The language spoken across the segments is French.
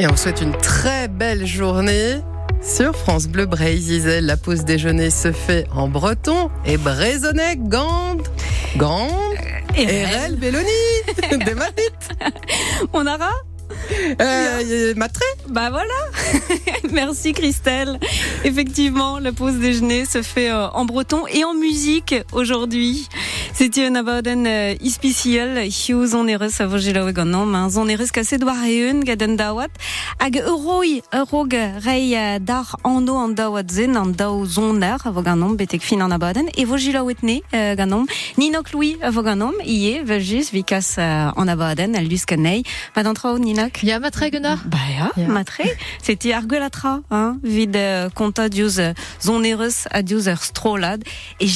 Et on souhaite une très belle journée. Sur France Bleu Brésil, la pause déjeuner se fait en breton et brésonnais Gand. Gand. Et Rel Belloni. Des. On aura euh, Matré Bah voilà Merci Christelle. Effectivement, la pause déjeuner se fait euh, en breton et en musique aujourd'hui. C'était un abaden uh, ispiciel, hiu zonerus a vogila ganom, hein, zonerus ka sedwar eun gaden dawat, hag euroi eurog rei uh, dar ando an dawat zen an daw zoner a voganom betek fin an abaden, e vogila wetne ganom, Ninok Louis a voganom, ie velgus vikas an abaden, al luskanei, va d'entra Ninok Matre gunnar Bah ya, yeah. matre. C'était argelatra, hein, vid uh, konta dius uh, zonerus a dius ur strolad, e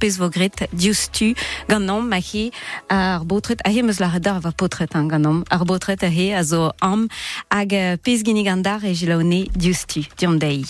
pez vogret dius tu ganom ma hi ar botret a hi meus la redar va potret ar botret a hi a zo am hag uh, pez gini gandar e gilaone dius tu diom dei.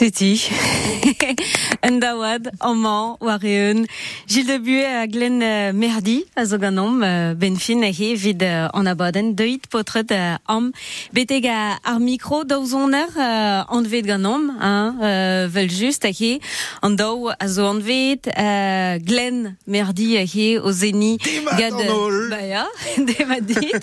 City. Endawad, Oman, Wareun, Gilles de Buet a Glen uh, Merdi, a zoganom, uh, benfin a he vid an abaden, deuit potret am, beteg ar mikro an uh, vel just a he, an daou a zo an vet, uh, Glen Merdi a he o zeni, gad, ya, demat dit,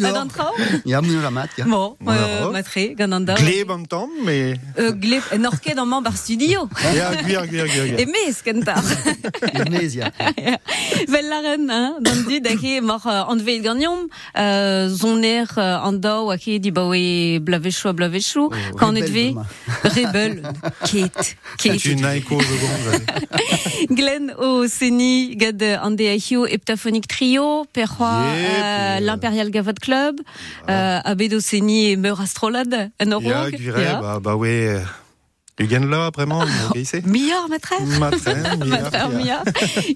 d'an trao? Ya, mnou la mat, ya. Bon, uh, matre, gant an daou. Gleb an tam, mais... Euh, gleb, norket studio. Gwir, gwir, gwir, gwir. E mes kentar. Emez, ya. Vel laren, hein, dan ke mar uh, an vet ganyom, zoner an daou a ke di bawe blavechou a blavechou, kan et ve, rebel, ket, ket. Tu n'as écho de grande. Glenn o seni gad an de ahio heptaphonic trio, perroa uh, euh, l'Imperial Gavot Club, uh, abed o seni meur astrolad an Ja, orog. gwir, bah, bah, ouais. Ugen là, vraiment, geise? Mior, matre. Matren, Matre Mia.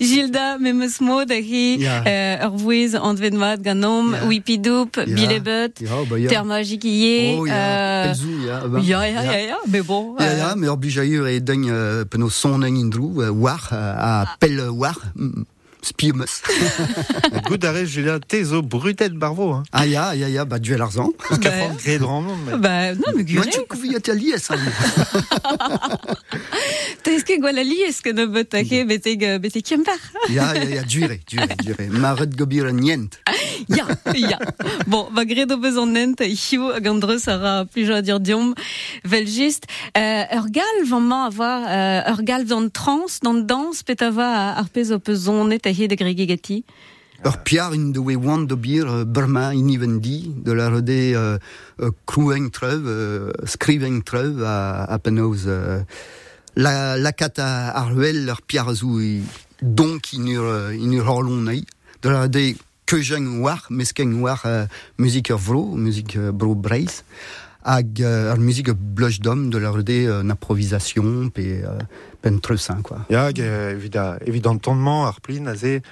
Gilda, memes mo da hi, Ja. uh, ur vouez an dvedmat ganom, wipidoup, bilebet, Ja, ba, ya. ya. Pelzou, ya. ja, ja, mais bon. Ya, euh, ya, mais obligaïur et dingue euh, peno son indrou, euh, war, à pel war, spiemus. Good arrêt, Julia, tezo brutet barvo, hein. Ah, ya, ya, ya, bah, duel arzan. Bah, gré de Bah, non, mais gure. que gwalali, est-ce que ne bet ake, beteg, beteg kiemper? Ya, ya, ya, dure, dure, dure. Maret gobir nient. Ya, ya. Bon, va gredo beus an nent, hiu, hag an dreus ara plijo a dir diom, vel. Euh, avoir, euh, an trans, dan dans, ar a he de gregegati. Ur piar in de we wan de bir euh, Burma de la euh, treuv, euh, skriveng euh, la, la kat a arhuel ur piar in. De la keujeng war, meskeng war euh, musique vro, musique euh, bro breiz, hag euh, ur musique blush d'homme, de la rede euh, improvisation, pe, euh, pen treusin, quoi. Ja, ge- evida, evidentement, Arplin, azé,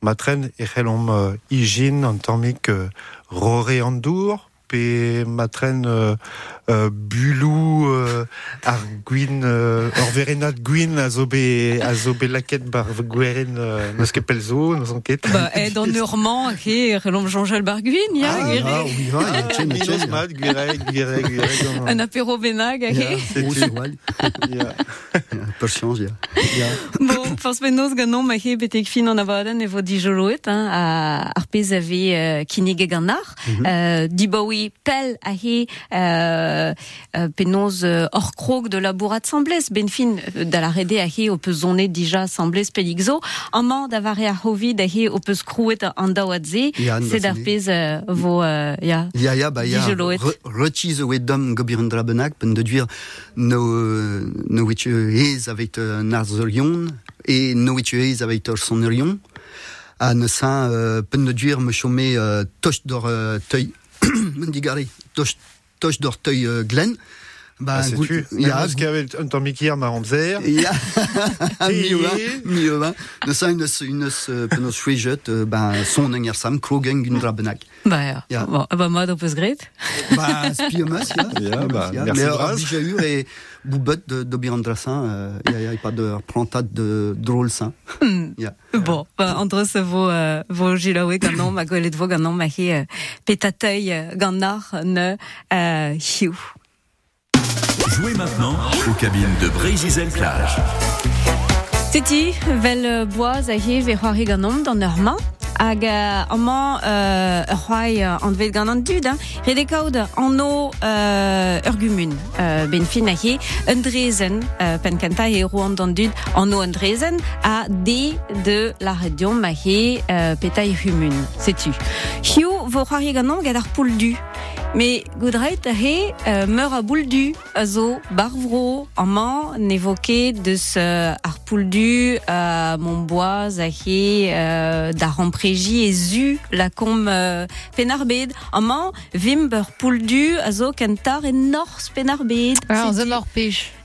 matren, echelom euh, igin, an tammik euh, rore andour, pe matren euh, euh, bulou euh, ar gwin, euh, or verenat gwin a zo be, a zo be laket bar gweren euh, neus ket pelzo, neus an ket. Bah, et dans Normand, ake, relom Jean-Jacques Barguin, ya, Ah, ah, oui, ah, tchen, tchen. mat, Un apéro benag. Ya. Per ya. Bon, ganon ma betek fin an avaden e vo dijoloet, hein, a ar pez ave euh, kinig e ganar. euh, dibaoui pel a he euh, euh, hor krog de labourat semblez, ben fin euh, da la rede a he o peus zonet dija semblez peligzo. An man da vare a hovid a he o peus krouet an daouadze, c'est d'ar pez euh, vo, euh, ya. Ya, ya, ba, ya, Dijeloet. re- retiz o dom gobiren dra bennak, pen de duir no, no wet hez avec euh, un arzolion, et no wet hez avec ur son urion, a ne sein, euh, pen de duir me chome euh, toch d'or euh, teuil, men digare, toch, toch d'or teuil euh, glen, ba, Ah, c'est gout- tu. ya, Neus ket avel un tammik hier ma ramzer. Ya, Et- mi mi oa. Ne sa une une penos chouejet, ben son enger sam krogen gun dra bennak. Bah. Ya. Bon, ba mod o peus gret. Bah, spiomas, ya. Ya, bah, merci, Mais Braz. Bijaur et Boubet de, de Birandrasin, euh, il y a, y a pas de plantade de drôle sain. Ya. Bon, ba, andros vo, euh, vo jilawe ganon, ma gwelet vo ganon, ma he euh, petateuil euh, ganar ne euh, hiu. Jouez maintenant aux cabines de Brésil Plage. Titi, vel euh, boaz a he ve c'hoari ganon dan ur main. Hag euh, amañ euh, ur c'hoai euh, an dvet gant an dud, hein. Rede kaout an o euh, ur gumun. Euh, ben fin a he, un drezen, euh, pen kanta e ro an dan dud, an o un drezen, a de de la redion ma he euh, petai humun. Setu. Hiu vo c'hoari ganon gad ar poul du. Mais Goudreit a he euh, meur a boule du a zo barvro an man n'évoqué de ce ar poul du euh, mon bois a he euh, da ramprégi et zu la com euh, penarbed an man vim beur poul du a zo kentar e nors penarbed Ah, C'est an dit.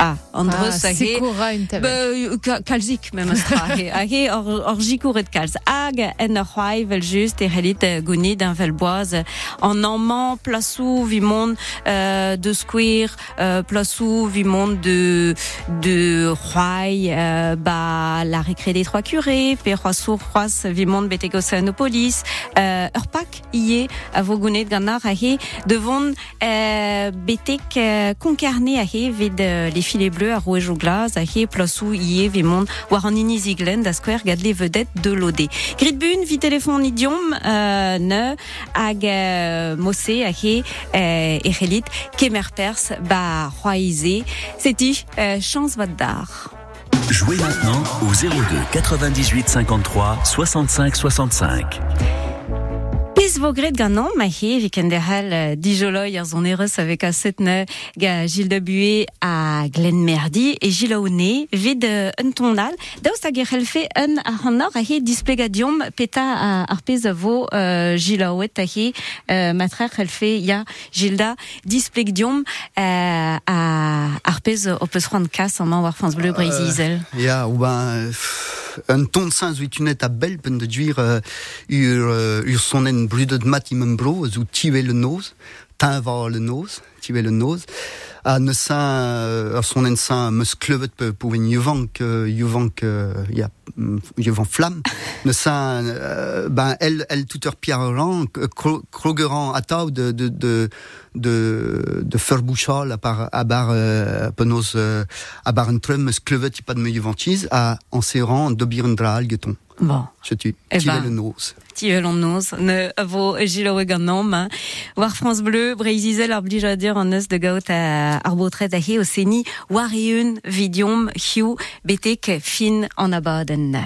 Ah, andros Ah, hag e... Sikora une Ba, tabelle. ka- kalzik mem astra hag hag e or, or jikouret kalz hag en c'hoai vel just e c'hellit euh, gounid un vel boaz an amman plasou vimon euh, de square euh, plasou vimon de de c'hoai euh, ba la récré des trois curés pe c'hoasou c'hoas vimon bete Océanopolis euh, ur pak ie a vo gouned gant ar hag e devon euh, betek euh, konkarne hag e vid euh, les filets bleus a rouge au glas a he plasou ie vimon war an iniziglen da square gad les vedettes de l'OD. Grit bun vi téléphone idiom euh, ne hag euh, mosse a he euh, e c'hellit kemer pers ba c'hoaize. Seti euh, chance vat dar. Jouez maintenant au 02 98 53 65 65. Pez vo gret gant an, ma he, vi ken derhal euh, dijoloi ar zon ereus avec a setne ga Gilles de Buet a Glenn Merdi e Gilles Aoune vid euh, un tonal. Daoust hag e c'helfe un ar hanor a he displegadium peta a, ar pez a vo euh, Gilles Aouet a he euh, matra c'helfe ya Gilda displegadium euh, a ar pez o peus c'hoant kas an man war France Bleu Izel. Ja, ou ben, un ton sans uitunet a belpen de duir uh, ur, uh, ur sonen brudet mat imem bro, zo tive le noz, tin var le noz, tive le noz, a ne sa, uh, ur sonen sa meus klevet pe pou en yuvank, yuvank, ja, mm, yuvank flam, ne sa, ben, el, el tout ur piaran, kro- krogeran atav de, de, de, de, de ferbouchal a par a bar euh, euh, a bar un trum eus klevet ipad me yuvantiz a an seran d'obir un dra algeton. Bon. Je tu, Eh tu ben. le nos. Tiel an noz, ne a vo gant an, ma. War France Bleu, Breizizel ar blij a dir an eus de gaot a, ar botret a he o seni war eun vidiom hiu betek fin an abaden.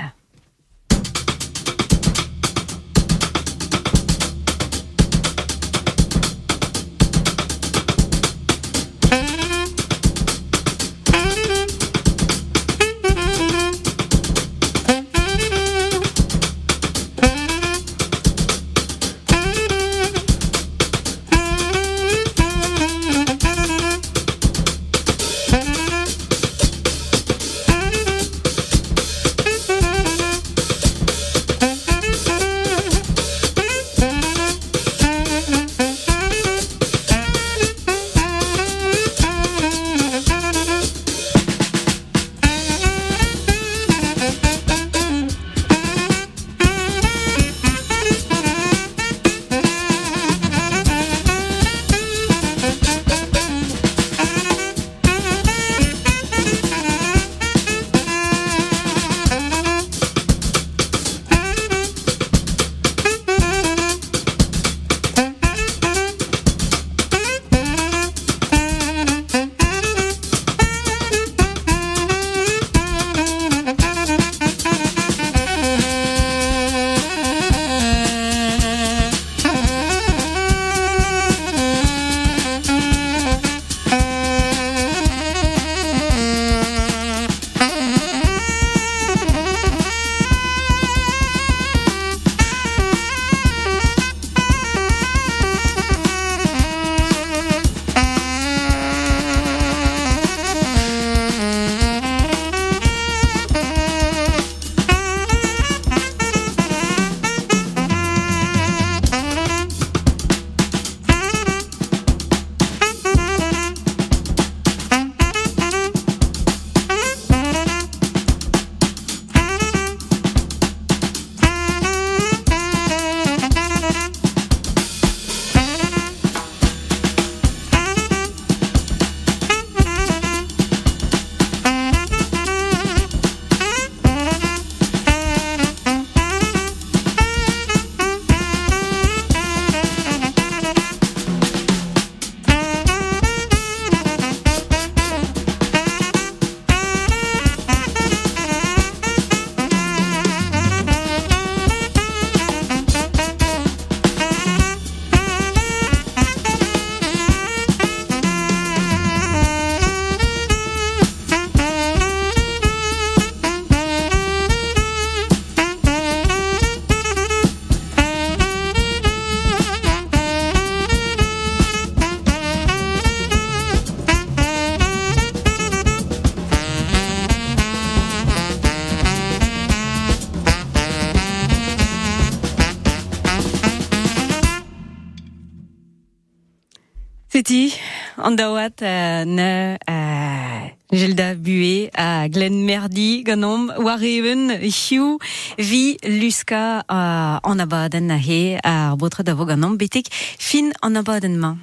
Andawat uh, ne uh, Gilda Bué a Glen Merdi ganom wareven hiu vi luska uh, en abaden na he a botre d'avo ganom betek fin en abaden ma.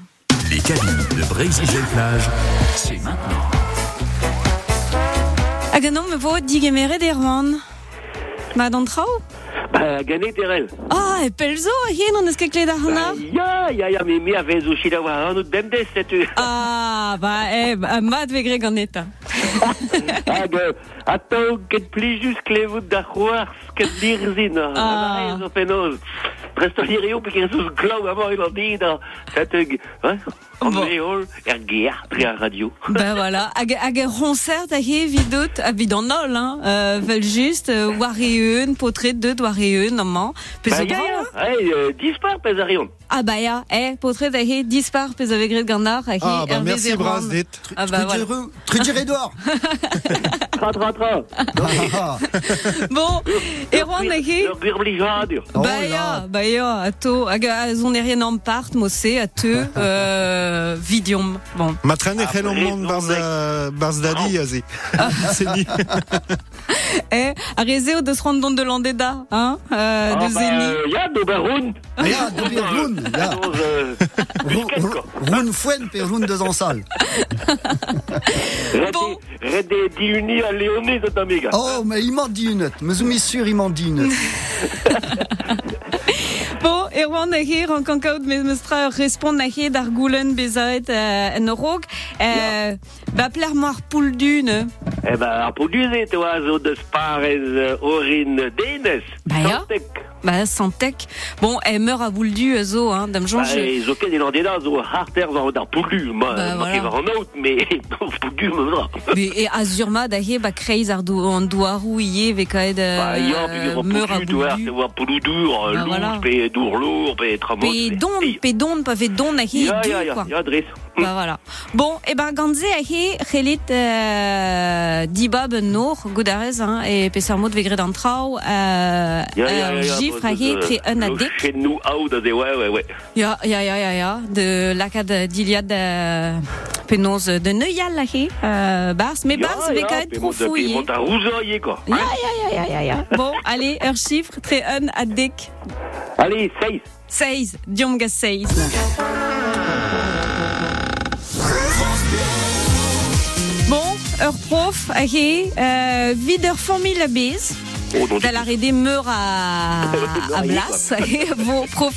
Les cabines de Brésil Plage, c'est maintenant. A ganom me vo digemere d'Erwan. Ma d'antrao Ba, ganet erel. Ah, e pelzo a hien an eus ket ar hana? Ya, ya, ya, me me a vez o chida war an o demdes setu. Ah, ba, e, mat ve gre ganeta. Ah, Atav ket plijus klevout da c'hoars ket lirzin. Ah. Penoz. Presto lirio pe ket eus glav amañ an dit da. Seteg? An Bon. eol, er ger, tre ar radio. Ben voilà, hag, hag e roncert a he vidot, a vid an ol, hein, euh, vel just, euh, war e eun, potret deud war e eun, amman, pez Ba, o ya, bra, ya. hein? Hey, euh, dispar pez a rion. Ah ba ya, eh, potret a he dispar pez a vegret gant ar, a he Ah, bah merci dit. Ah bah voilà. Trudier Edouard Tra, tra, tra. Bon, e roan a he... Ur gwir blijadur. Oh Ba ya, ba ya, a to, hag a zon e rien an part, mosse, a te, euh, vidiom. Bon, Ma traîne est Après, long non, barz dadi azi. C'est dit. eh, a rezeo deus rand don de landeda, hein, euh, de Ah, zeni. euh, ya, d'Oberhund. Ya, d'ober roun, ya. Euh, busket, quoi. Roun fouen pe roun deus an sal. Bon. Red diuni a Oh, mais il m'en dit une. Me zoumi sûr, il m'en dit une. Bon, e oan a he, ran kankaout me meustra respond a he d'ar goulen bezaet euh, en rog. Euh, ba pler poul dune. Eh ben, ar oa zo euh, orin denes. Ba ya. Ba santek. Bon, e meur a boul du zo, hein, dam Ba, jonge. e zo ket elan dena zo? Harter zan d'ar. Ma, Ba, voilà. an out, mais me vra. E a zurma da he ba kreiz ar do, an douarou ie ve kaet Ba, ya, pe euh, ket meur a du. Ba, louz, voilà. pe dour lour, pe tramos. Pe don, pe don, pa ve don a he Ya, ya, ya, ya, dres. Ba voilà. Bon, e ben gantze a he relit euh, dibab en nor goudarez hein, e peser mod ve gred an trao euh, Ya, ya, ya, euh, ya, de- tre un a lo dek. chenou out, da ze, ouais, ouais, ouais. Ja, ja, ja, ja, ja. De lakad diliad uh, penoz de neuial la he. Uh, bars, mais bars ve kaet pe trop fouillé. mont a rouzoye, quoi. Ja, ja, ja, ja, ja, ja. Bon, allez, ur chiffre, tre un a dek. Allez, 6. 16, diom ga 16. Ur prof a he, uh, vid ur Oh, non, Da la rede meur a, a blas,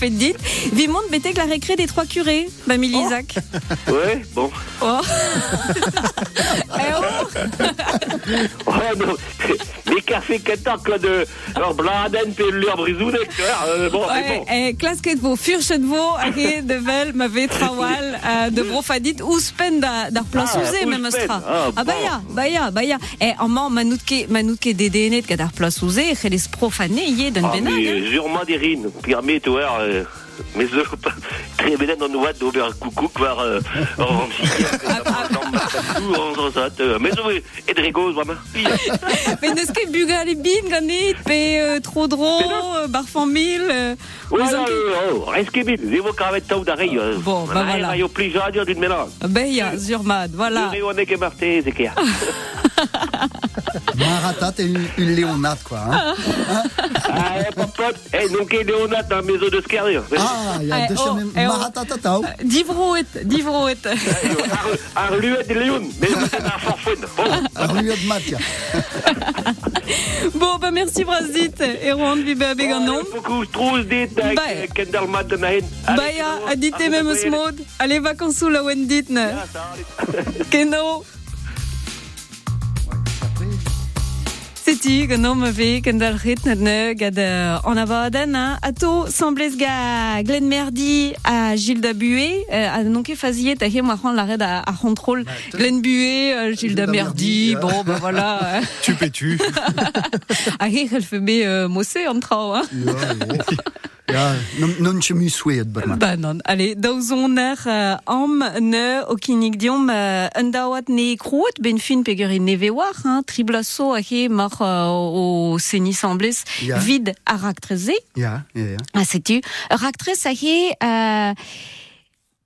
et dit. Vi mont betek la récré des trois curés, ba Milisac. Ouais, bon. Oh. Eh oh. Oh non, les cafés là de leur bladen pe leur euh, bon, Ouais, bon. eh, klasket vo, furchet vo, ake de vel, ma ve trawal, euh, de brofadit, ou spen da, dar place Ah, ouspen. même astra. Ah, Ah, ba bon. ya, ba ya, ba ya. Eh, dar place ouze, c'heles profane, ye, d'un Ah, benag, hein. mais sûrement des rines, permet, tu vois, mais ce, très bien dans nous d'ober coucou, voir, euh, en mais oui, et de rigos, vraiment. Mais neus ket bugal e bin ganit, pe euh, dro, euh, bar famil, euh, ket- oh, tau d'arrêt. Bon, bah voilà. Il y a d'une ya, zurmad, voilà. Marté, c'est clair. Maratat et une, une léonate, quoi. Hein. Ah, eh, popote, eh, donc, dans la maison de Scarrier. Ah, il y a deux chemins. Maratatata. Divroet, divroet. Arluet de Léon, mais c'est un forfait. Bon, Rue de Matia. Bon, bah merci Brasit, et Rouen de Bibe nom. beaucoup dit avec Bah, euh, Kendall. Baya, adite même smod. Allez, vacances sous la Wenditne. Keno. Seti, gano ma ve, kendal rit net ne, gad euh, an avaden, hein. Ato, semblez ga Glen Merdi a Gilda Bué, euh, a nonke faziet, a he, moi, ran la red a, a contrôle. Glen Bué, euh, Gilda Merdi, bon, bah voilà. Tu pétu. A he, elle fait bé, euh, mossé en trao, hein. Ja, non, non chemu souet, Burma. Ba non, allez, daouzon er uh, am ne o kinig diom uh, un daoat ne kroet ben fin peger e neve war, hein, triblaso a he mar uh, o seni semblez Ja. vid a raktreze. Ja, ja, ja. Ah, sais-tu, raktrez a he uh,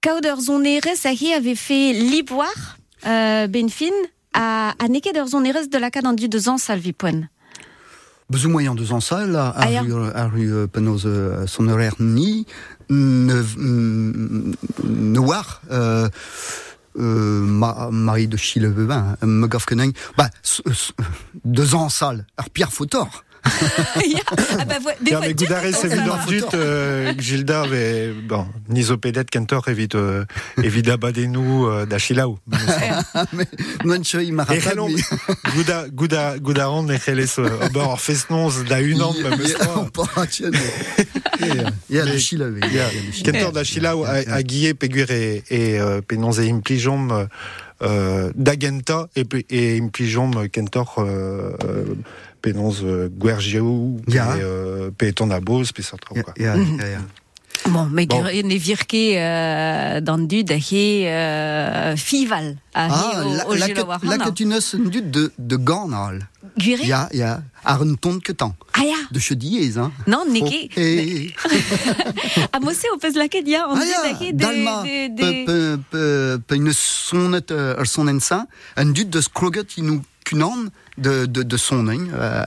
Kauder Zoneres avait fait Liboire, euh, Benfin, à, à Neke der Zoneres de la Cadendu de Zan Salvipon. Besoin moyen de Zansal, à À rue euh, Penose euh, son horaire ni, ne, noir, euh, euh, ma, Marie de Chilevebin, me gaffe que bah, s- s- de Zansal, ar Pierre Fautor. ah bah, ouais, des fois, mais Goudare, c'est euh, Gilda, mais bon, Nisopédet, Kentor, évite, euh, évite Abadenu, euh, d'Achilaou. il m'a Et rappelé. Gouda, Gouda, Goudaron, et euh, Ober, da Il y a d'Achilaou, a, a Guillet, Pégur et, et, euh, Pénons et Implijom, euh, d'Agenta, et, pe- et Kentor, euh, euh, Pénons, euh, euh, ja, ja. Bon, mais Bon. ne virke euh, dans du dahe euh, fival Ah, la, au la, Warhana. la que tu ne sais du de, de Gornal. Gure Il y a, il y a, ar un ton que tant. Ah ya, De chediez, hein. non, Oh, neke. et, A mosse au pez laket ya, on ah, de... Dalma, de, pe, de... pe, pe, pe une euh, son ensa, un dut de skroget inou kunan de, de, de son hein, euh,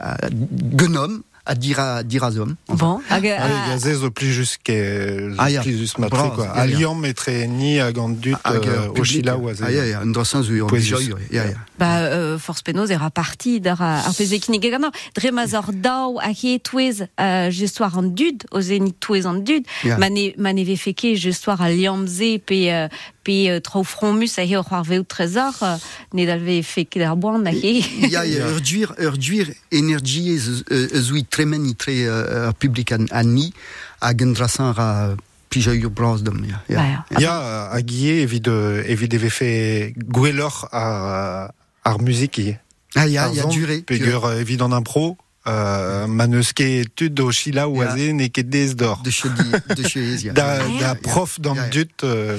genom, à dire à dire à homme. Bon, hag, Ah, ah, il y a zez au plus jusqu'à Ah, ya. plus juste matré Bras, quoi. À Lyon mettrait ni à Gandut euh, au Chila ou à Ah, ja, Zé. ja, un drossin zu, ja. bah, euh, force penaos era parti dar a- ar pez ekin gana. Dre ma zor daou a he euh, gestoir an dud, o zenit touez an dud. Ja. Mane, mane ve feke gestoir a liamze pe, euh, pe euh, trao fromus a he o c'hoar veo trezor, euh, ne dalve feke dar boan a he. Ja, ja, ur duir, ur duir energie ez ez ui tremen i tre uh, public an, an ni, hag un drasan ra pija ur braz dom, ja. ja. Bah, ja. Il y a à Guillet évide évide avait fait Gouelor à à musique qui Ah, ja, ja, duré. Pégur évide en impro. Euh, Maneske étude au Chila Zé n'est que des d'or. De chedi, de ja. Da, da prof dans Ya, le ya. dut, euh,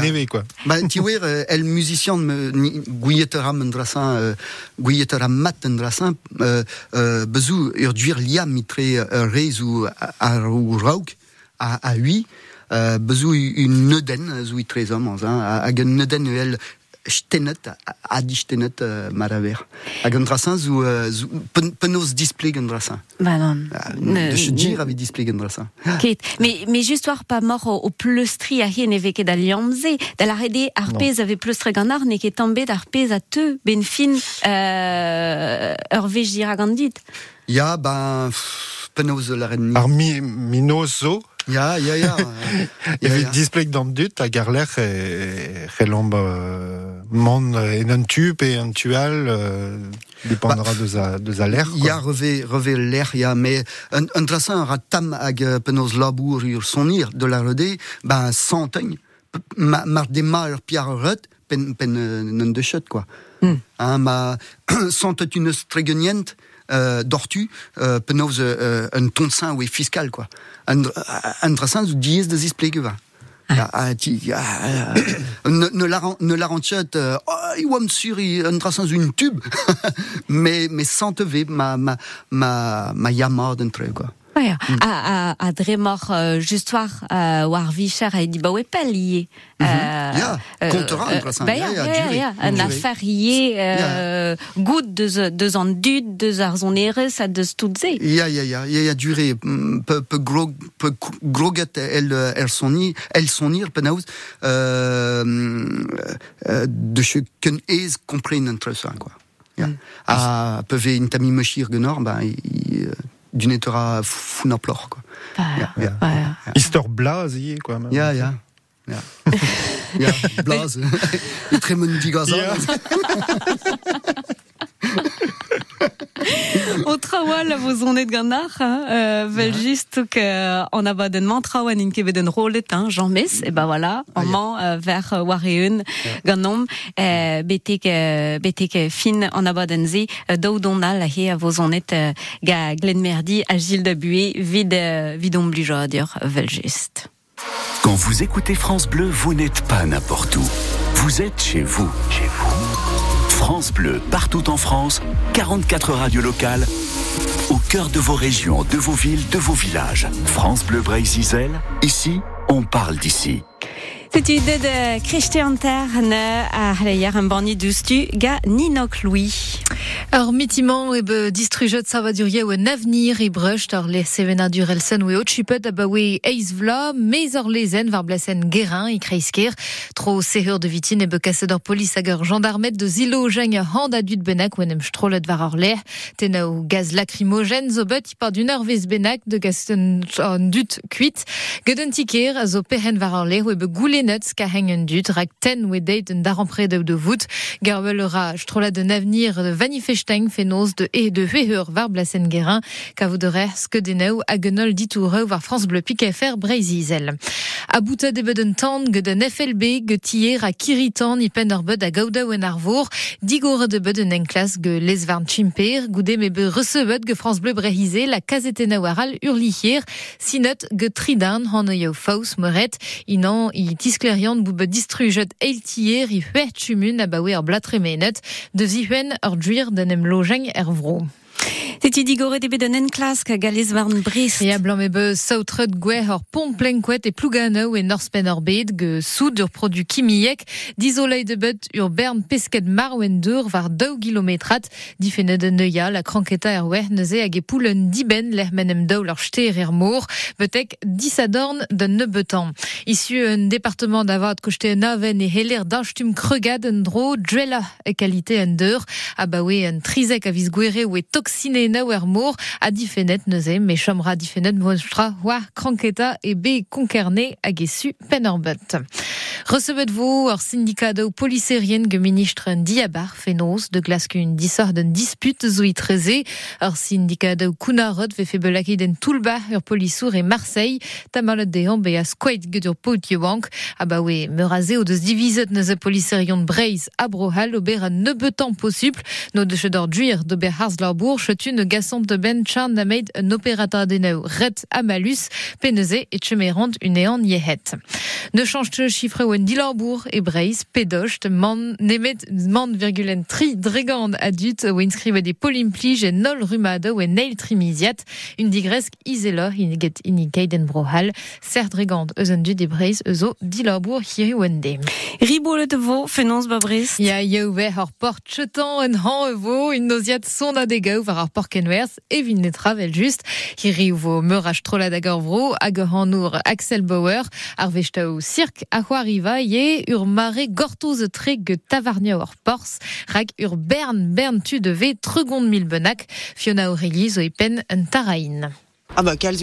neve quoi. Ba, ti wer, euh, el musicien me gouilleteram un drasan, euh, gouilleteram mat un drasan, euh, euh, bezou ur duir liam mitre uh, rez ou ar ou rauk, a, a hui, euh, bezou une neden, zou i trez hommes, hein, hag un neden el stenet, a di stenet uh, maraver. Hag un drasan zou, uh, zou pen, penos displeg un drasan. Bah non. Ah, Ne- De chedir avi mais, mais juste war pas mort au, au plustri a hien eveke da liamze, da la rede arpez ave plustri ganar ne ket tombe d'arpez a te ben fin euh, ur vej diragandit. Ya, ben, la reine ni. Armi Minoso, Ya, ya, ya. il y Ya, avait ya. display dans le dut à Garler et Relombe mon et un tube et un tual euh, dépendra de za de za l'air. Ja, reve, reve l'air, ja, mais un, un drasin ra tam hag euh, penaos labour ur sonir de la rede, ben, santegne, ma, mar de ma ur piar ret, pen, pen euh, n'en de chet, quoi. Hmm. Hein, ma, santet une stregenient, euh, dortu, euh, penaos euh, un tonsin ou fiscal, quoi. Drasin zou diez de zisplege va. Ja, ah, ti, ja, ja. ne, la ranchet, euh, oh, i oam sur drasin une tube, mais, mais sans te ma, ma, ma, ma yama d'entre, quoi. Ouais, a, a, a dremor euh, juste war war vicher a di ie. Euh, Ja, Ja, ja, ja, ja, duré, ja, un duré. affaire ie euh, gout de de an dud, de ar zoneres a de stoutze. Ja, ja, ja, ja, ja, duré, mm, groget, euh, sonir, sonir, penaos, euh, euh, de quoi. Ja. Ah, ve genor, ben, i, d'une etera funaplor, quoi. Bah, Ja, ja. ouais. Hister Blasier quoi. même. Ja, ja. Ja, ja blaze. I tremen digazan. Ja. O trawal a vos onet gannach, hein, euh, vel just que en abadement trawan in keveden rolet, hein, Jean Mess, et ben voilà, en ja. man euh, vers euh, wareun gannom, euh, betek euh, betek fin en abadenze, euh, daou donal a he a vos onet euh, ga Glen Merdi a Gilles de Bué, vid euh, vid ombligeau à dire vel juste. Quand vous écoutez France Bleu, vous n'êtes pas n'importe où. Vous êtes chez vous. Chez vous. France Bleu, partout en France, 44 radios locales, au cœur de vos régions, de vos villes, de vos villages. France Bleu Bray-Zizel, ici, on parle d'ici. Petit de Christian Terne a hier un banni dustu ga Ninok Louis. Ur mitiman e be distrujet savadurier ou un avenir e brecht ar le sevena durelsen ou e chipet a ba we eiz vla, mez ur lezen var blasen guérin e kreisker. Tro sehur de vitin e be kaset ur polis hag ur gendarmet de zilo jeng a hand a dud benak ou enem strolet var ur leh. Ten ou gaz lacrymogen zo bet i par d'une ur vez benak de gaz un dut kuit. Geden tiker a zo pehen var ur leh ou e be ka heng un dut ou e daranpre de strolet d'un avenir de vanifesteng fenos de e de vehur var blasen guérin ka vous de que deneu a genol ditoure war France Bleu Pic FR Breizizel. A bouta de FLB getier a kiritan i pen ur bud a gauda en arvour digore de beden en klas ge lesvarn chimper goude me be recebet ge France Bleu Breizizel la kazetena waral urlihier sinot ge tridan han yo faus moret inan tisklerian bou be distrujet eiltier i huet chumun a bawe ar blatremenet de zihuen ur em lojeng. C'est Idigore de beden klask galez varn brist. Ya blanc me be sautret gwe hor pont plenkwet e plugano e norspen ur bed ge soud ur produt kimiek d'isolei de bet ur bern pesket marwen dur var 2 kilometrat difene de neuia la kranketa er weh neuze hag poulen diben l'er menem daou leur chter er betek disadorn de neubetan. Issu un département d'avad kochte un aven e heller d'anchtum kregad un drella e qualité un dur a bawe un trizek a vis gwere ou toxine na wer mor a difenet neuze me chomra difenet mostra wa kranketa e be konkerné hag e su pen ur bet. Recebet vous ur syndicat de polisérien ge ministre diabar fenos de glaskun disor d'un dispute zo i treze ur syndicat de kunarot ve fe belaki den toulba ur polisour e Marseille. Tamalot de an be a skoet get ur pot yewank a ba we me raze o deus divizet neuze polisérion Breiz a brohal ober a neubetan possible? No de chedor duir d'ober Harzlarbourg chetun gasant de ben na meid un opérateur deneu ret a malus peneze et chemerant une éan yehet. Ne change te chiffre ouen Dilarbourg et Breiz, pedocht, man, nemet, man virgulen tri dregand adut ou inscrive des polimplige et nol rumado ou neil trimiziat, une digresque isela iniget inikeiden brohal, ser dregand eusen du de Breiz euzo Dilarbourg hiri wende. Ribole de vo, fenons babris. Ya yo ve hor port chetan en han evo, une noziat son a degau var ar port kenwers, e vin ne travel just, hiri vo meurach trola d'agor vro, hag han nour Axel Bauer, ar vechtaou cirque a c'hoariva ye ur mare gortoz tre ge tavarnia or pors, rak ur bern bern tu de ve tregond mil benak, Fiona Aurélie zo e pen un tarain. Ah bah kalz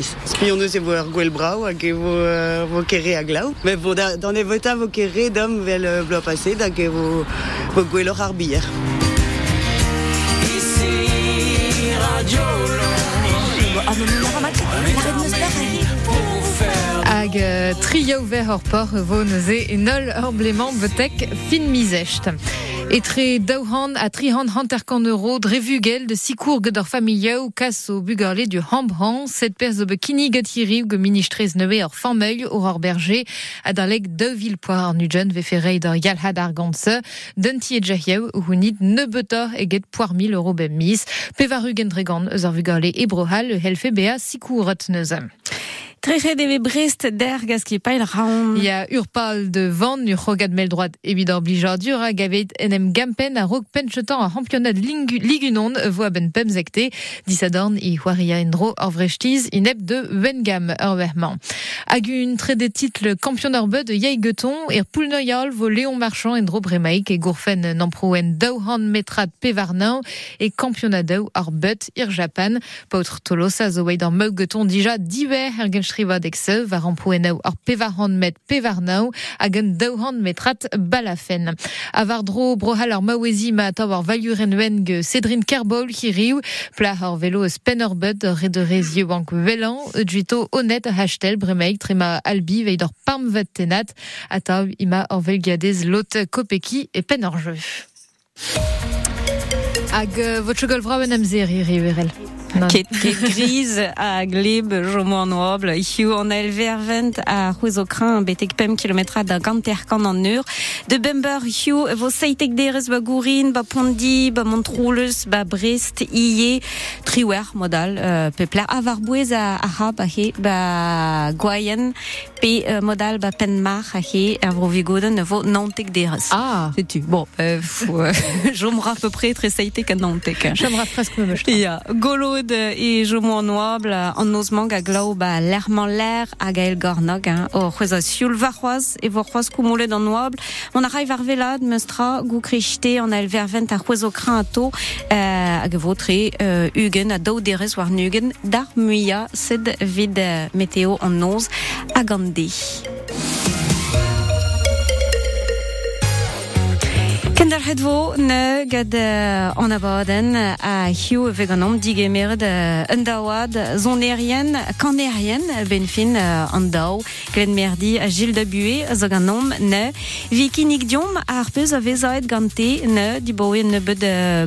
Spion eus e vo ur gwell brau hag e vo, euh, vo kere a glau. Me vo da, dan e vota vo kere dom vel euh, blo paset hag e vo, ar bier. Trio ver hor por vo neuze e nol ur bleman betek fin mizecht. Etre daouhan a trihan hanterkan euro drevugel de sikour gant ur familia ou kas o du hambran, set per zo bekini gatiri ou ur berger a darleg deux vil poar ar nujen ve ferrei d'ar yalhad ar gantse, denti e jahiaou ou hunit ne betor eget poar mil euro ben mis, pevaru gendregan eus ar vugarle e brohal e helfe bea sikouret neuze. Treche deve brest der gaz ki pail raon. Il y a urpal de vent, nu rogad mel droite évident blijardur, a gavet enem gampen a rog penchetan a championat ligunon voa ben pemzekte, disadorn i huaria endro or vrechtiz inep de Wengam ur verman. Hag un tre de title campionner bud de yei geton er poulnoyal vo Léon Marchand endro bremaik e gourfen namproen daouhan metrat pevarnan e campionat dau ar but ir Japan. Pautre tolosa zo wei d'ar meug geton dija diver er Schrivadexe, var an ar pevarhand met pevarnau, daouhand metrat balafen. A var dro brohal ar mawezi ma atav ar Cédrine Kerbol ki velo eus penerbud red de rezio bank velan, juito honnête hastel bremeik trema albi veid ar parm vat tenat, atav ima ar velgadez lot kopeki e pen ar jeu. Hag uh, vot chogol vrawen amzer i riverel. Ket, ket griz a gleb jomo an oabl. Hiu an el vervent a betek pem kilometra da ganterkan an ur. De bember hiu vo seitek derez ba gourin, ba pondi, ba montroulez, ba brest, iye, triwer modal, uh, pepler a var bouez a, a ha ba he, ba gwaien, pe uh, modal ba penmar a he, a vro vigoden vo nantek derez. Ah, C'est tu. Bon, euh, euh, jomra à peu près très seitek a nantek. j'aimerais presque me. Ja, golod e jomo an oabl an nozmang a glau ba lerman ler a gael gornog hein, o c'hwez a siul varroaz e vo c'hwaz koumolet an oabl on a rai var velad meustra gou el vervent a c'hwez o kran a to euh, hag e vo tre euh, ugen a daou derez war nugen dar muia sed vid euh, meteo an noz a het vo ne uh, e uh, ben uh, a Gilles de Bué a zo ganom ne. Viki nik diom a ar peus a vezaet gante ne di boe ne bed uh,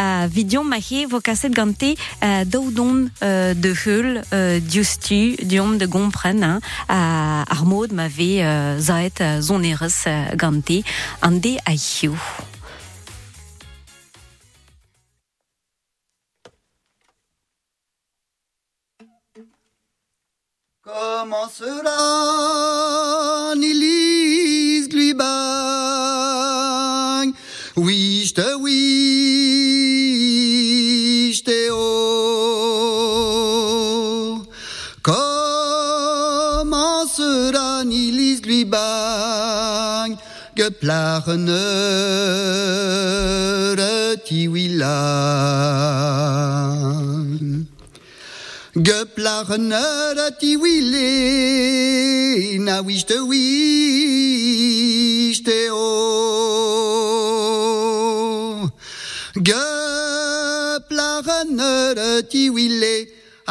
vidion mahe vo kaset gante euh, daudon euh, de heul euh, diustu, diom de gompren, hein, a ar mod ma ve euh, zaet euh, zon erez euh, gante, an de a hiu. Comment cela n'élise lui bang Oui, je te oui, bang Que plaren tiwilan Geplaren ti wile na wichte wichte o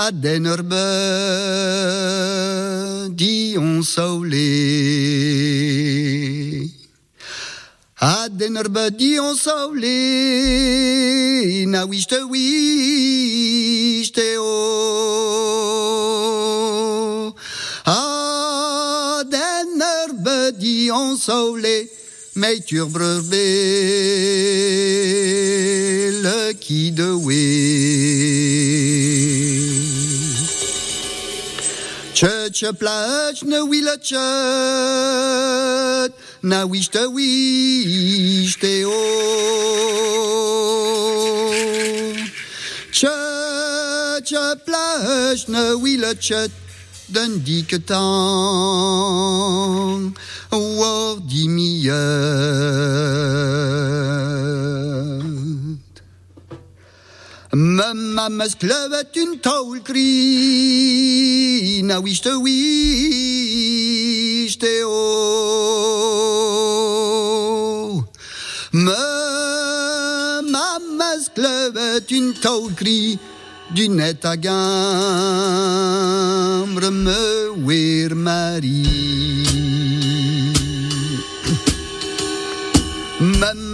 a dennerbe di on saoulé A denner bedi on saoulé na wichte wichte o A denner bedi on saoulé Mei turbreur le qui we Tje plać ne wile tjet Na wichte wichte o Tje plać ne wile tjet Den dike tang War di miet Ma mamas klevet une taoul kri Na wichte wichte o Me mamas klevet une taoul kri Du net a gambre me wer mari Mam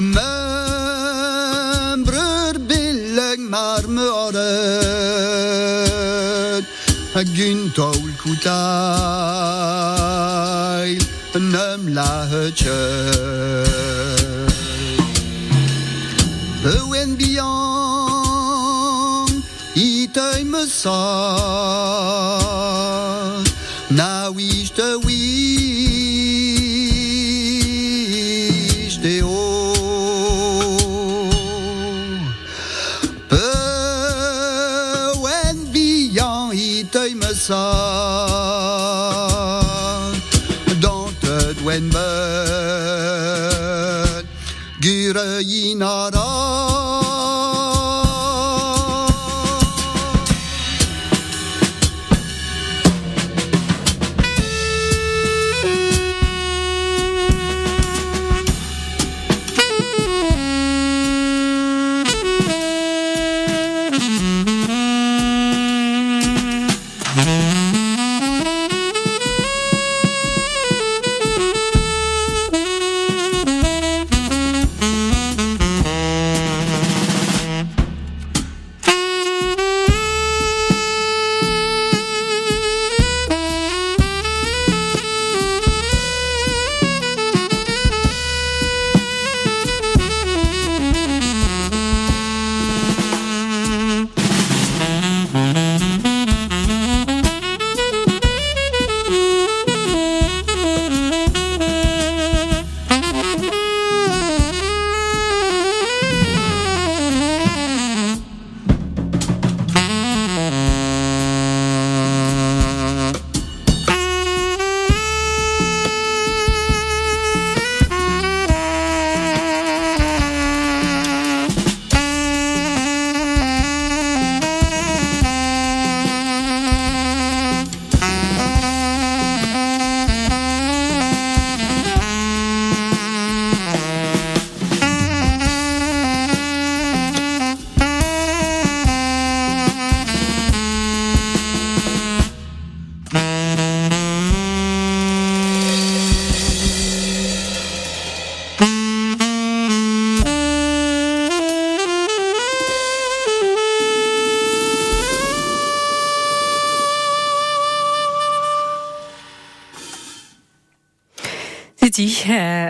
Membrer billeg billig maar moorden. Gün tol kutay. Nem lahetjön. Ewen bian. Itay me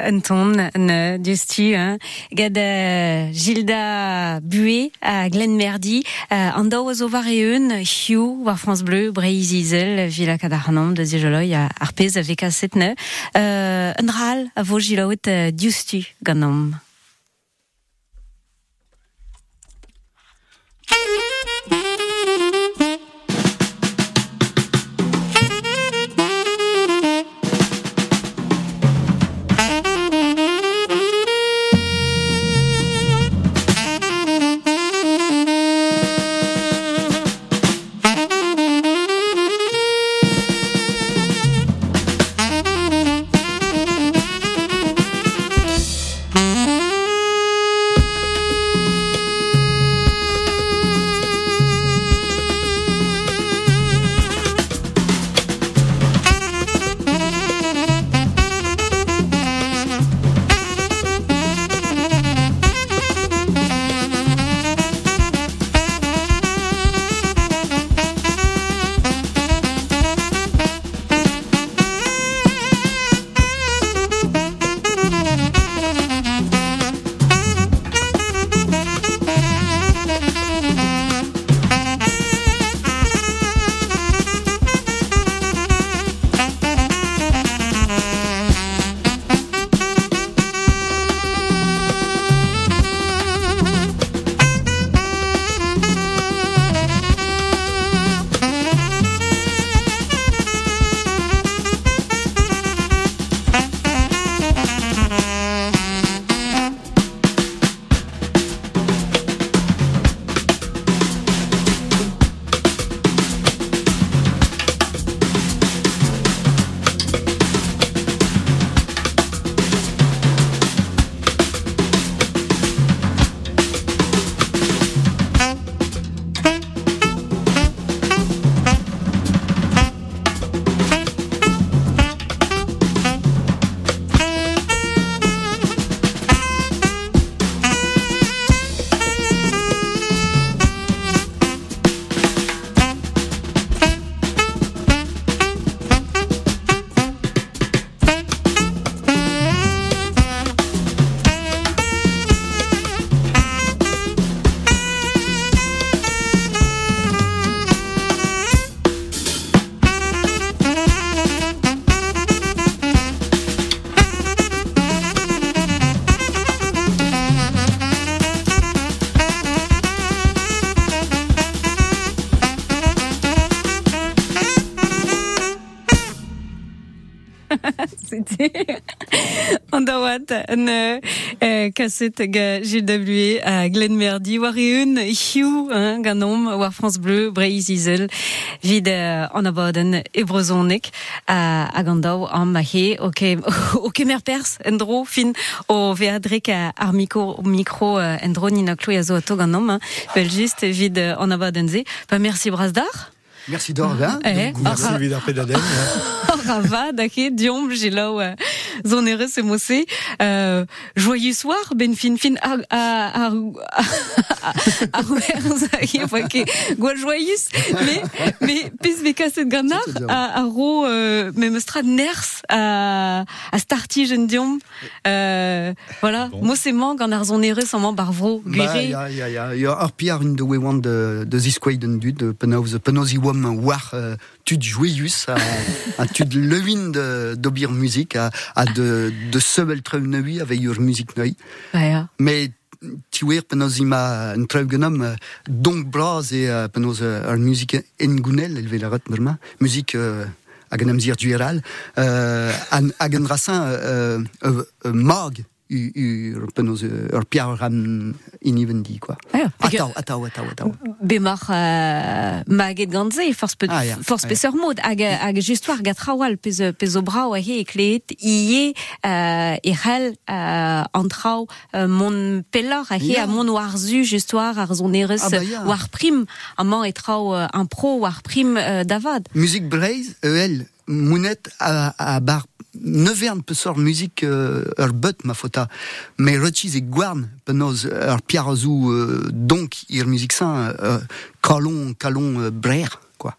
euh, un ton ne justu hein. gad euh, Gilda Bué à Glen Merdy euh, an vareun Hugh war France Bleu Breiz Izel Villa Kadarnom de Zijoloi a arpez a veka setne un ral ganom. En euh, cassette ga GW à Glen Merdy war une Hugh hein, ganom war France Bleu Breiz Isel vid euh, en abaden ebrozonik à à Gandau en mahe ok ok mer pers endro fin o veadrek ar micro micro euh, endro ni na klo ya zo ganom hein, vid en abaden ze bah merci Brasdar Merci d'Orvin. Eh, Merci Vidar Pedaden. Rava, dake, diom, ouais. Zonere, c'est mossé. Euh, joyeux soir, ben fin Gwa joyeux, mais, mais, casse de ganar, à, à ro, euh, me mestrad ners, à, starti, jeune diom, euh, voilà. Moi, c'est sans man barvro, guéré. ar piar un de de, zisquaiden war tud a, a tud levin de, d'obir musique, a, a de, de sebel treu avec ur musique neui. Hein. Mais tiwer penaos ima un treu genom donc braz e uh, penaos uh, ar musique engounel, elve la ret merma, musique rasin uh, uh, uh, mag ur ur piar ram inivendi, quoi. Que- Attao, attao, attao, attao. Bemar uh, maget gantze, force pe Ah, ja. force Ah, pe seur mod hag hag just war gat trawal pez pez o brau a he eklet ie uh, e an uh, mon pellar a mon war zu war ar zon eres Ah, bah, ja. war prim a man e trau uh, un pro war prim uh, davad Musique Breiz, EL, Mounet a, a bar nevern pe sort musique euh, ur but ma fota. Mais rechiz e gwarn penoz ur piarazou euh, donc ir musique sain euh, kalon kalon euh, brer quoi.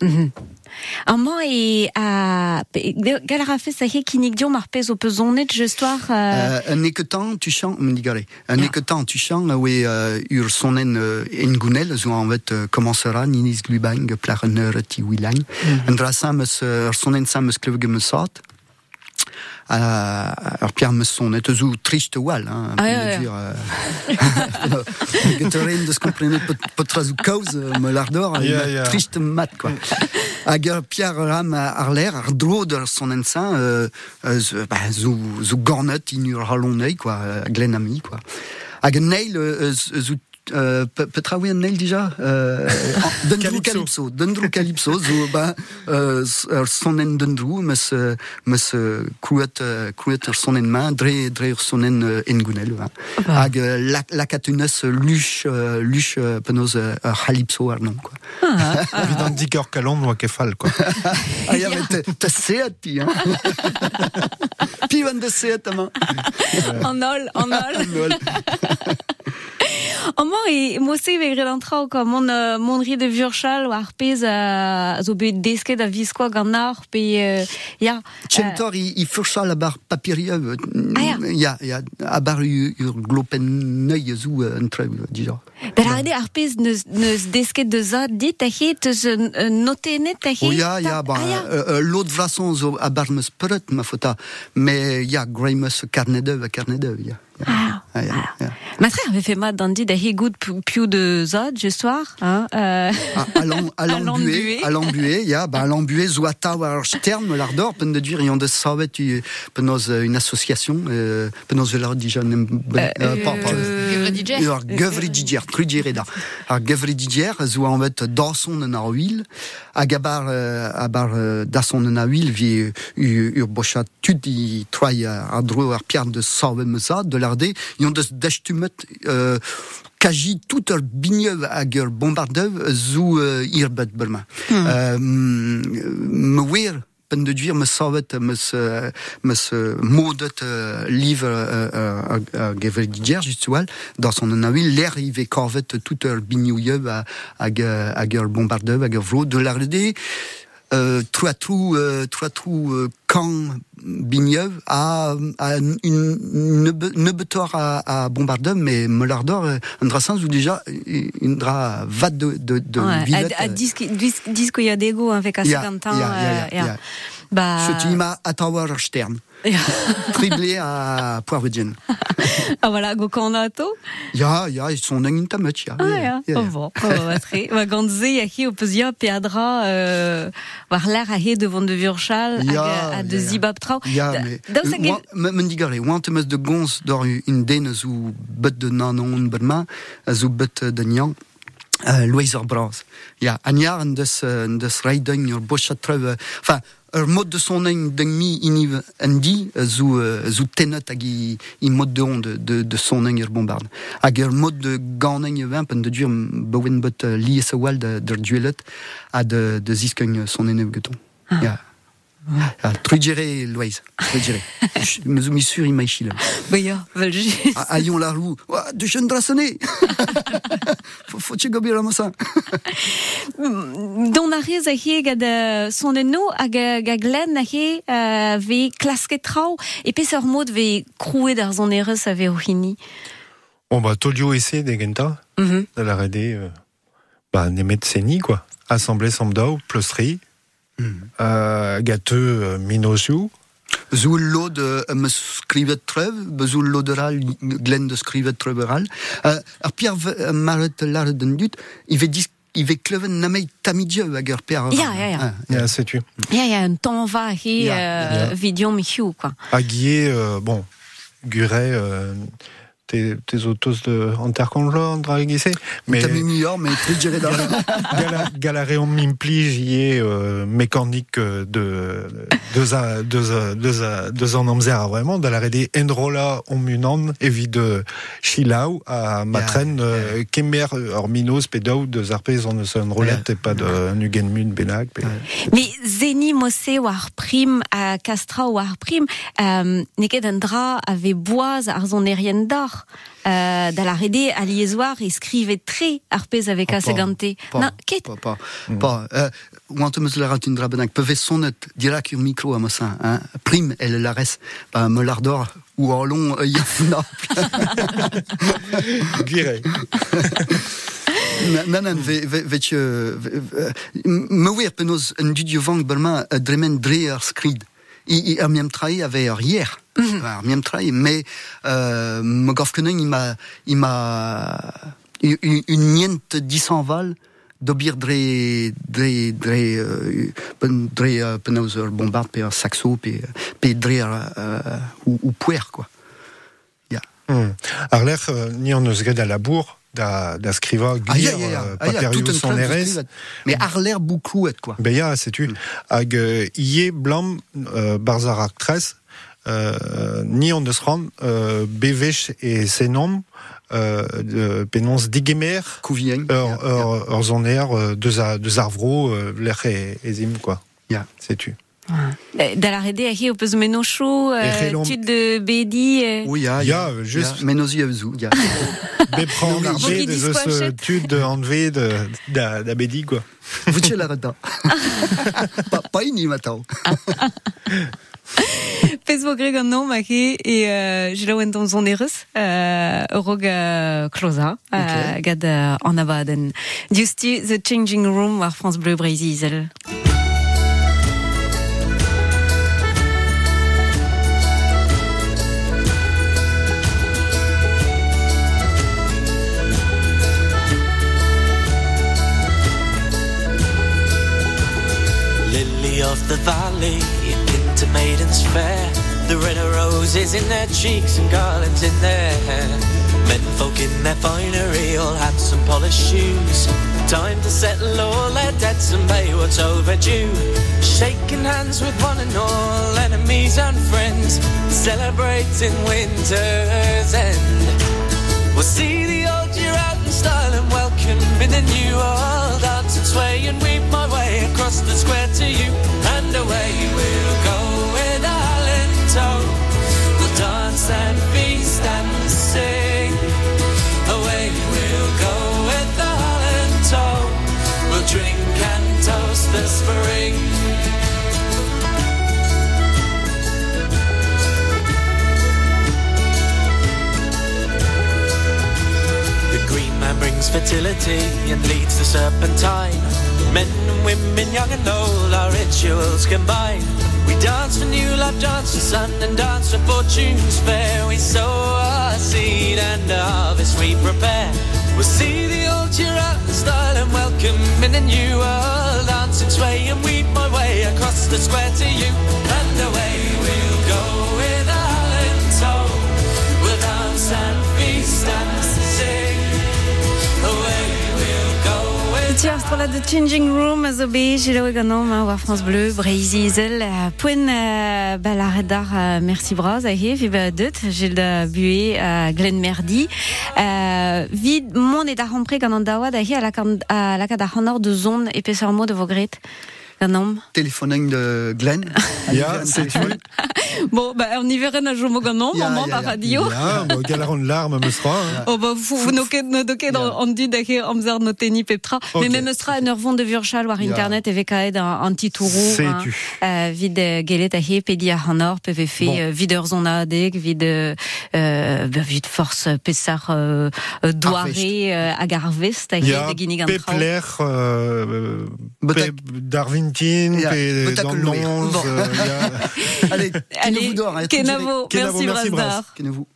a man e a gal a sa he kinik diom ar pez o pezonet just war uh, Euh, un équetant tu chant me digare. Un équetant tu chant oui euh, ur sonen euh, engounel zo en fait euh, commencera ninis glubang ti wilang. Un drasin meus ur sonen me sort. Ur piar meus sonet zo triste wal hein, Ah, ja, dire. Euh, Geteren de skomprenet pot pot razou kaoz euh, me lardor ja. triste mat quoi. Hag ur piar ram ar l'air ar dro d'ur sonen sain euh, euh, zo- bah, zo zo gornet in ur halonnei quoi, euh, glen ami quoi. Hag neil euh, euh, zo euh, pe- petra oui un neil déjà euh, en- Dundrou Calypso. Calypso Dundrou Calypso zo ba euh, sonen Dundrou mes mes euh, krouet euh, sonen ma dre dre sonen euh, engounel hein. hag euh, la la katunes luch luch euh, penaos euh, ur Calypso ar non quoi Vidant dikor kalon noa kefal, quoi. Ah, ja, mais te seet, pi, hein. pi van de seet, ama. en ol en ol Amor e mosse vegre l'entrao quoi mon euh, mon ri de Vurchal war pez a zo bet desket a viskoa gant pe euh, ya Tchentor, i, i fursa la bar papirieux. Ah, ja. ja, ja, a bar ur, glopen neuil zou euh, un treu, déjà. Per ade ar pez neus, neus desket de zad dit a he teus euh, notenet a he Oh, ja, ja, ba, ah, euh, euh, l'autre vrason zo a bar meus peut, ma fota. Mais, ja, grey meus carnet a carnet d'œuf, ja. ja. Ah, Ah, ja, ah. ja. A piou de just war hein, euh, À, à à À l'embué, l'embué. à l'embué, ya, à l'embué, zo a tao ar stern, me lardor, pen de dire, de u- penoz euh, une association, euh, déjà, nem, euh, euh, pas, euh, gevri didier. Ar gevri didier, zo en fait dason en ar huil, hag a bar, euh, a bar euh, dason en ar huil, vi ur, ur bochat tud i troi ar dro ar piar de de larde, yon de dechtumet, euh, kaji tout ur bigneuv hag ur bombardeuv zo euh, irbet berma. Euh, me wer pen de dire me savet mes euh, mes euh, modet euh, livre euh, gevel didier justual dans son anavil l'air il ve corvet tout ur bignouyev à hag euh, hag ur bombardeuv hag ur vro de l'arde euh, trou à trou, euh, à euh, Bigneuve une, une, une betor à, à Bombardeur, mais Molardor, euh, un dra sens déjà, une dra vat de, de, de ouais, Villette, a, a euh, disque disque disque ya dego avec a Ja, 50 ans euh. Bah. Ce tima à Tower Stern. Triblé à Poirvedjen. ah voilà, go kanato. Ja, ja, son eng intamet, ja. Ah ja, bon. Oh, va tre. Va gantze ya ki opezia peadra euh, war l'air devant de Vurchal a de ja, ja. zibab trao. Ja, Da- mais de gons d'or un den zo bet de nanon berma, bet de nian. Uh. Ja, an uh, ur boscha treu. Enfin, ur mod de son eng deng mi iniv en di, uh, zo, zo tenet hag i, i mod de on de, de, de son eng ur bombard. Hag ur mod de gant eng vamp en de dur bowen bet uh, lies a wal de, d'ur duelet de, de ziskeng son eng geton. Ja. Ah, trugere Louise, trugere. Me zo mi sur i maïchil. Ba ya, vel just. Aion la roue. Ouah, de jeune drassonné. Faut, tu gober la massa. Don a rez a he gad son enno hag a ga glen a he euh, ve klasket trao e pez ur mod ve krouet d'ar zon erez a ve o hini. Bon, bah, Tolio essaie des Genta, Mhm. de la RD, euh, bah, Nemet Seni, quoi. Assemblée Samdao, Plustri, euh, Gâteux, euh, Minosiu, Zo lo de uh, me skrivet trev, bezo lo de ral, glen de skrivet treveral. Uh, ar pier uh, maret lar den dut, i ve dis i ve kleven namei tamidje hag ur sais-tu. Ya, ya, un temps va he euh, vidion mi hiu, quoi. Aguier, euh, bon, Guret, euh, tes, tes autos de Anterconjo, Andra Guissé, mais Tami mior, mais trugere da. Gala- Galaréon Mimpli, j'y ai euh, mécanique euh, de deux a deux deux deux ans amzer vraiment dans la RD Enrola Omunan et vie de Chilau à Matren euh, Kemer Orminos Pedau de Zarpez on son roulette et pas de Nugenmund Benak Mais zeni mosse war prim a castra war prim euh, neket un dra ave boaz d'or euh, da la rede a liezoar e skrivet tre ar pez avec Oh, a pas, segante. pas, Na, ket. Euh, oant eus la un dra bennak, peve sonet dirak ur micro a massa, hein. Prim, el la res, ba me lardor, ou ar long, euh. Guiré. Nan, nan, ve, ve, ve, ve, ve, me wir penaos un dudio vang berma a dremen dre ar skrid. I, i ave ar hier. Miam trai, me euh, me gorf keneng ima, ima un, un nient disanval d'obir dre, dre, dre, euh, dre euh, bombard pe ar saxo pe, pe dre euh, ou, ou puer, quoi. Hmm. Arler euh, ni eus gad à la bourre da da skriva Ah, glir euh, Ah, paperius. Mais ar l'air beaucoup, quoi. Ben hag euh, ie blam euh, barzar actress, euh, ni on eus ran euh, bevech et senom euh, de penons digemer Couvien. euh, a, deus arvro euh, l'er e, e zim, quoi. Ya. Sais-tu. Euh, da la rede a he o peus meno chou, E euh, c'hellom- tud de bedi. Euh, Oui, ya, Ya, euh, juste- ya. Menozi a zou, ya. Be pran Bon, ar qui bet deus eus dispatchet. euh, tud de da, bedi, quoi. Vous la pas, pas ini matao. Pez vo greg an nom a he e euh, jila oen don zon erez euh, eurog euh, kloza euh, gad euh, an abaden. Diusti The Changing Room war France Bleu Breizizel. Lily of the valley, maidens fair. The red roses in their cheeks and garlands in their hair. Men folk in their finery all had some polished shoes. Time to settle all their debts and pay what's overdue. Shaking hands with one and all, enemies and friends. Celebrating winter's end. We'll see the old year out in style and welcome in the new world. Dance and sway and weave my way across the square to you. And away fertility and leads the serpentine. Men and women, young and old, our rituals combine. We dance for new love, dance for sun, and dance for fortune's fair. We sow a seed and harvest we prepare. We'll see the old cheer out the style and welcome in a new world. Dance and sway and weed my way across the square to you. And away we'll go Ti astrola de Changing Room a zo be jelo France Bleu, Breizi Izel, euh, poen euh, ba la redar euh, merci braz a he, vi ba deut, jel da bue a Glen Merdi. Vid mon e da rampre gant an dawa da he a la, la kad a honor de zon e pesar mo de vogret. Ganom. Téléphone de Glenn. Ja, setu. Bon, bah, on y verra na jo mo ganom, Ya, maman ya, par ya. radio. Ja, mo galaron larme me stra. hein. Oh bah vous vous noket no doket an du da he amzer no teni peptra. Mais même estra en ur vont de Vurchal war internet e vekaet an, an titourou. Setu. Uh, vid uh, gelet a he pedi a hanor pe ve fe Bon. uh, vid ur zon a adeg, vid, uh, uh, vid force pesar doare a he Ja, de ginig an pe traoù. pler, Bon. euh. Allez, Allez, hein, Kenavo, Kenavo, merci merci.